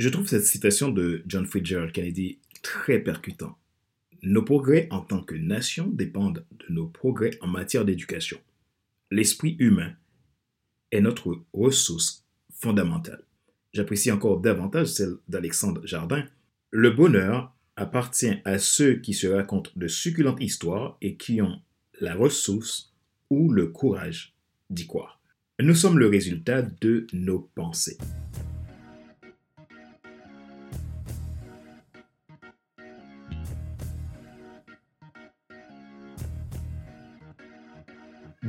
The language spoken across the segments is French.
Je trouve cette citation de John Fitzgerald Kennedy très percutant. Nos progrès en tant que nation dépendent de nos progrès en matière d'éducation. L'esprit humain est notre ressource fondamentale. J'apprécie encore davantage celle d'Alexandre Jardin. Le bonheur appartient à ceux qui se racontent de succulentes histoires et qui ont la ressource ou le courage d'y croire. Nous sommes le résultat de nos pensées.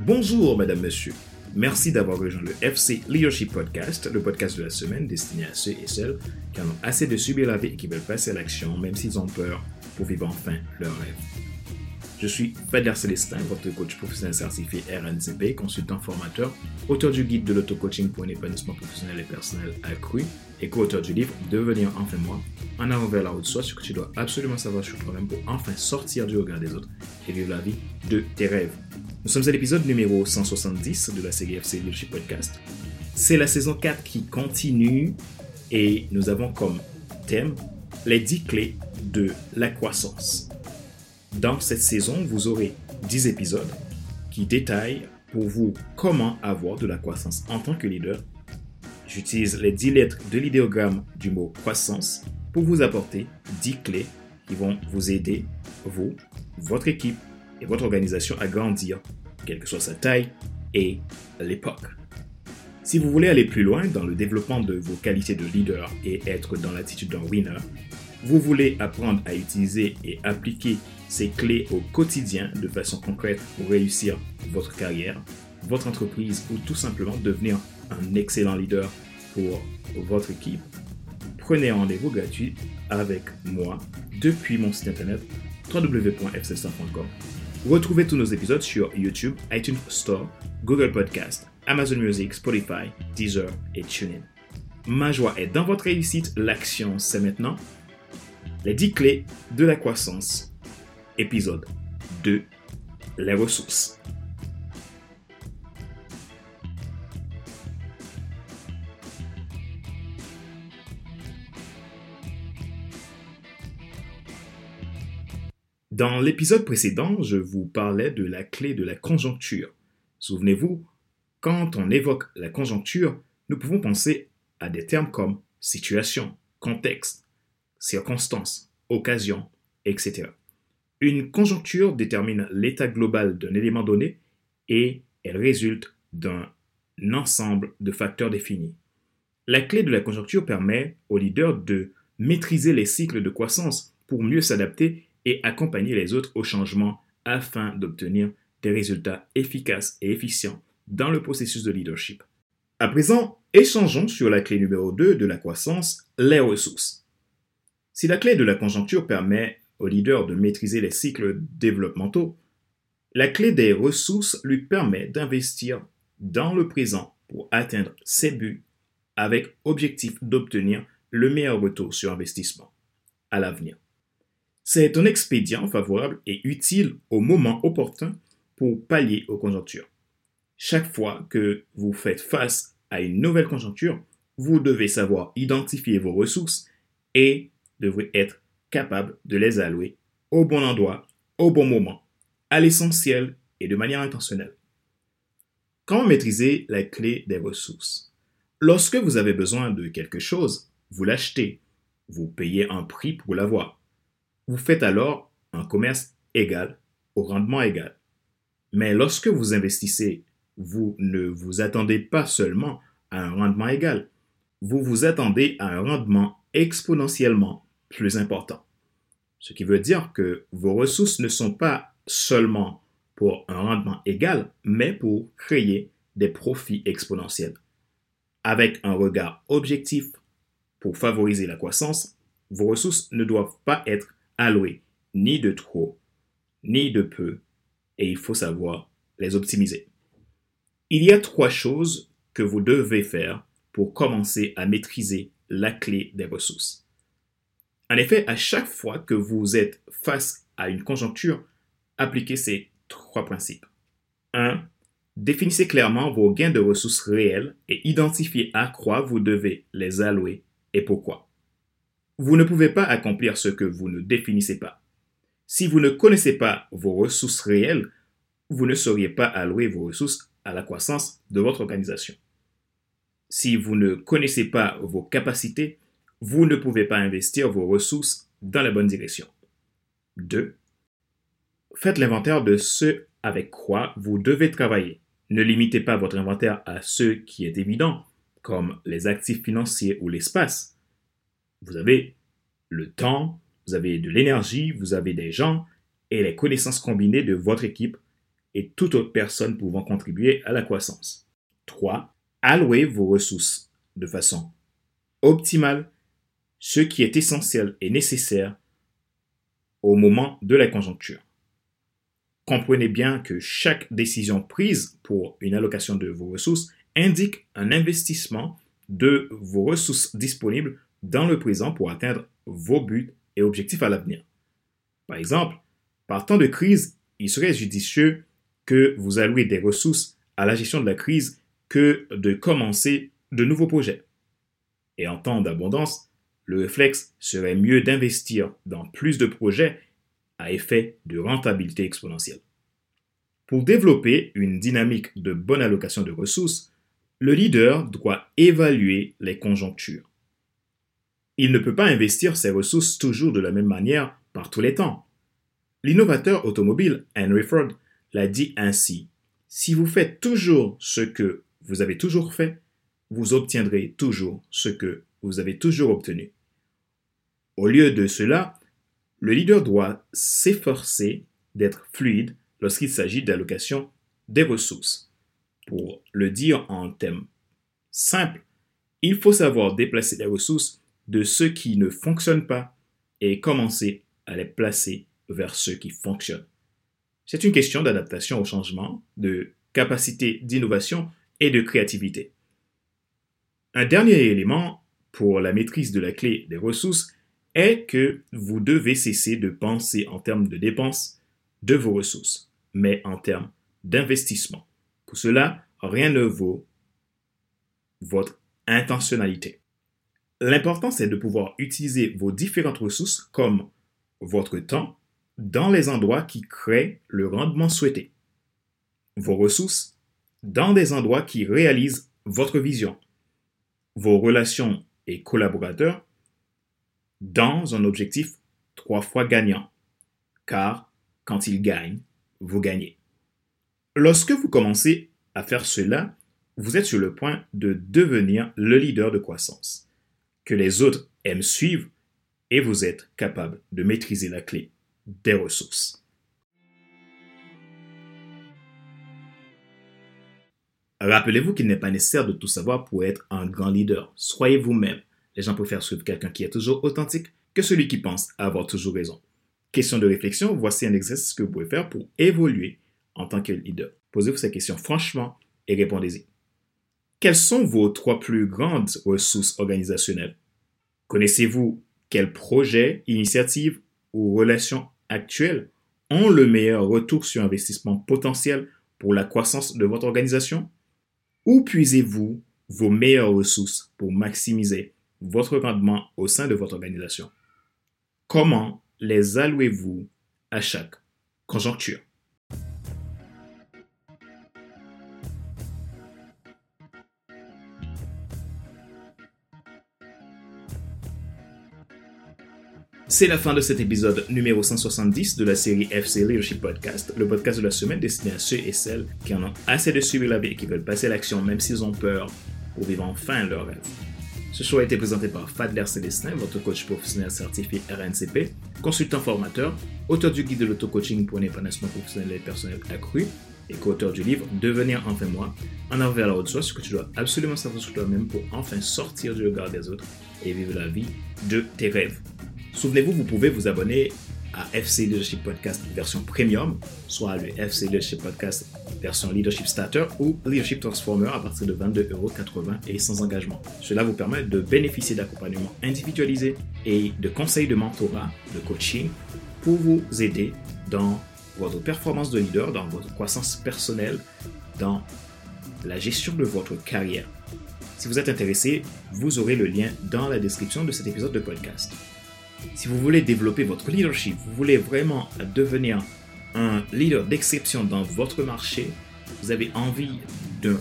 Bonjour, madame, monsieur. Merci d'avoir rejoint le FC Leadership Podcast, le podcast de la semaine destiné à ceux et celles qui en ont assez de subir la vie et qui veulent passer à l'action, même s'ils ont peur, pour vivre enfin leur rêve. Je suis Fadler Célestin, votre coach professionnel certifié RNCP, consultant formateur, auteur du guide de l'auto-coaching pour un épanouissement professionnel et personnel accru et co-auteur du livre Devenir enfin moi, en avant vers la route soit ce que tu dois absolument savoir sur toi-même pour enfin sortir du regard des autres et vivre la vie de tes rêves. Nous sommes à l'épisode numéro 170 de la série FC Leadership Podcast. C'est la saison 4 qui continue et nous avons comme thème les 10 clés de la croissance. Dans cette saison, vous aurez 10 épisodes qui détaillent pour vous comment avoir de la croissance en tant que leader. J'utilise les 10 lettres de l'idéogramme du mot croissance pour vous apporter 10 clés qui vont vous aider, vous, votre équipe et votre organisation à grandir, quelle que soit sa taille et l'époque. Si vous voulez aller plus loin dans le développement de vos qualités de leader et être dans l'attitude d'un winner, vous voulez apprendre à utiliser et appliquer ces clés au quotidien de façon concrète pour réussir votre carrière, votre entreprise ou tout simplement devenir un excellent leader pour votre équipe, prenez rendez-vous gratuit avec moi depuis mon site internet www.fc100.com Retrouvez tous nos épisodes sur YouTube, iTunes Store, Google Podcast, Amazon Music, Spotify, Deezer et TuneIn. Ma joie est dans votre réussite, l'action c'est maintenant. Les 10 clés de la croissance. Épisode 2. Les ressources. Dans l'épisode précédent, je vous parlais de la clé de la conjoncture. Souvenez-vous, quand on évoque la conjoncture, nous pouvons penser à des termes comme situation, contexte, circonstance, occasion, etc. Une conjoncture détermine l'état global d'un élément donné et elle résulte d'un ensemble de facteurs définis. La clé de la conjoncture permet aux leaders de maîtriser les cycles de croissance pour mieux s'adapter et accompagner les autres au changement afin d'obtenir des résultats efficaces et efficients dans le processus de leadership. À présent, échangeons sur la clé numéro 2 de la croissance, les ressources. Si la clé de la conjoncture permet au leader de maîtriser les cycles développementaux, la clé des ressources lui permet d'investir dans le présent pour atteindre ses buts avec objectif d'obtenir le meilleur retour sur investissement à l'avenir. C'est un expédient favorable et utile au moment opportun pour pallier aux conjonctures. Chaque fois que vous faites face à une nouvelle conjoncture, vous devez savoir identifier vos ressources et devrez être capable de les allouer au bon endroit, au bon moment, à l'essentiel et de manière intentionnelle. Comment maîtriser la clé des ressources? Lorsque vous avez besoin de quelque chose, vous l'achetez, vous payez un prix pour l'avoir. Vous faites alors un commerce égal au rendement égal. Mais lorsque vous investissez, vous ne vous attendez pas seulement à un rendement égal, vous vous attendez à un rendement exponentiellement plus important. Ce qui veut dire que vos ressources ne sont pas seulement pour un rendement égal, mais pour créer des profits exponentiels. Avec un regard objectif pour favoriser la croissance, vos ressources ne doivent pas être alloués, ni de trop, ni de peu, et il faut savoir les optimiser. Il y a trois choses que vous devez faire pour commencer à maîtriser la clé des ressources. En effet, à chaque fois que vous êtes face à une conjoncture, appliquez ces trois principes. 1. Définissez clairement vos gains de ressources réels et identifiez à quoi vous devez les allouer et pourquoi. Vous ne pouvez pas accomplir ce que vous ne définissez pas. Si vous ne connaissez pas vos ressources réelles, vous ne sauriez pas allouer vos ressources à la croissance de votre organisation. Si vous ne connaissez pas vos capacités, vous ne pouvez pas investir vos ressources dans la bonne direction. 2. Faites l'inventaire de ce avec quoi vous devez travailler. Ne limitez pas votre inventaire à ce qui est évident, comme les actifs financiers ou l'espace. Vous avez le temps, vous avez de l'énergie, vous avez des gens et les connaissances combinées de votre équipe et toute autre personne pouvant contribuer à la croissance. 3. Allouez vos ressources de façon optimale, ce qui est essentiel et nécessaire au moment de la conjoncture. Comprenez bien que chaque décision prise pour une allocation de vos ressources indique un investissement de vos ressources disponibles dans le présent pour atteindre vos buts et objectifs à l'avenir. Par exemple, par temps de crise, il serait judicieux que vous allouez des ressources à la gestion de la crise que de commencer de nouveaux projets. Et en temps d'abondance, le réflexe serait mieux d'investir dans plus de projets à effet de rentabilité exponentielle. Pour développer une dynamique de bonne allocation de ressources, le leader doit évaluer les conjonctures. Il ne peut pas investir ses ressources toujours de la même manière par tous les temps. L'innovateur automobile Henry Ford l'a dit ainsi. Si vous faites toujours ce que vous avez toujours fait, vous obtiendrez toujours ce que vous avez toujours obtenu. Au lieu de cela, le leader doit s'efforcer d'être fluide lorsqu'il s'agit d'allocation des ressources. Pour le dire en termes simples, il faut savoir déplacer les ressources de ceux qui ne fonctionnent pas et commencer à les placer vers ceux qui fonctionnent. C'est une question d'adaptation au changement, de capacité d'innovation et de créativité. Un dernier élément pour la maîtrise de la clé des ressources est que vous devez cesser de penser en termes de dépenses de vos ressources, mais en termes d'investissement. Pour cela, rien ne vaut votre intentionnalité. L'important, c'est de pouvoir utiliser vos différentes ressources comme votre temps dans les endroits qui créent le rendement souhaité. Vos ressources dans des endroits qui réalisent votre vision. Vos relations et collaborateurs dans un objectif trois fois gagnant, car quand il gagne, vous gagnez. Lorsque vous commencez à faire cela, vous êtes sur le point de devenir le leader de croissance, les autres aiment suivre et vous êtes capable de maîtriser la clé des ressources. Rappelez-vous qu'il n'est pas nécessaire de tout savoir pour être un grand leader. Soyez vous-même. Les gens préfèrent suivre quelqu'un qui est toujours authentique que celui qui pense avoir toujours raison. Question de réflexion, voici un exercice que vous pouvez faire pour évoluer en tant que leader. Posez-vous ces questions franchement et répondez-y. Quelles sont vos trois plus grandes ressources organisationnelles? Connaissez-vous quels projets, initiatives ou relations actuelles ont le meilleur retour sur investissement potentiel pour la croissance de votre organisation? Où puisez-vous vos meilleures ressources pour maximiser votre rendement au sein de votre organisation? Comment les allouez-vous à chaque conjoncture? C'est la fin de cet épisode numéro 170 de la série FC Leadership Podcast, le podcast de la semaine destiné à ceux et celles qui en ont assez de suivre la vie et qui veulent passer à l'action même s'ils ont peur pour vivre enfin leur rêve. Ce show a été présenté par Fadler Célestin, votre coach professionnel certifié RNCP, consultant formateur, auteur du guide de l'auto-coaching pour un épanouissement professionnel et personnel accru, et co-auteur du livre Devenir enfin moi, en avant vers la haute soi, ce que tu dois absolument savoir sur toi-même pour enfin sortir du regard des autres et vivre la vie de tes rêves. Souvenez-vous, vous pouvez vous abonner à FC Leadership Podcast version premium, soit le FC Leadership Podcast version Leadership Starter ou Leadership Transformer à partir de 22,80€ et sans engagement. Cela vous permet de bénéficier d'accompagnement individualisé et de conseils de mentorat, de coaching pour vous aider dans votre performance de leader, dans votre croissance personnelle, dans la gestion de votre carrière. Si vous êtes intéressé, vous aurez le lien dans la description de cet épisode de podcast. Si vous voulez développer votre leadership, vous voulez vraiment devenir un leader d'exception dans votre marché, vous avez envie de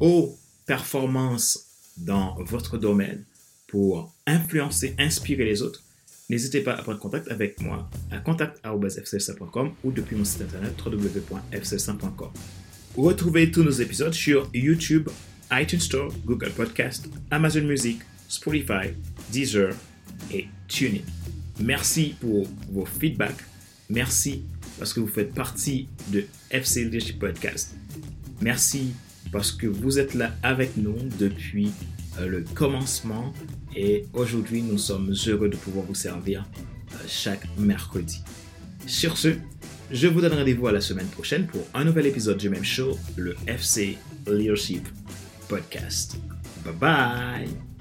haut performance dans votre domaine pour influencer, inspirer les autres, n'hésitez pas à prendre contact avec moi à contact.fcsa.com ou depuis mon site internet www.fcsa.com. Retrouvez tous nos épisodes sur YouTube, iTunes Store, Google Podcast, Amazon Music, Spotify, Deezer et TuneIn. Merci pour vos feedbacks. Merci parce que vous faites partie de FC Leadership Podcast. Merci parce que vous êtes là avec nous depuis euh, le commencement et aujourd'hui nous sommes heureux de pouvoir vous servir euh, chaque mercredi. Sur ce, je vous donne rendez-vous à la semaine prochaine pour un nouvel épisode du même show, le FC Leadership Podcast. Bye bye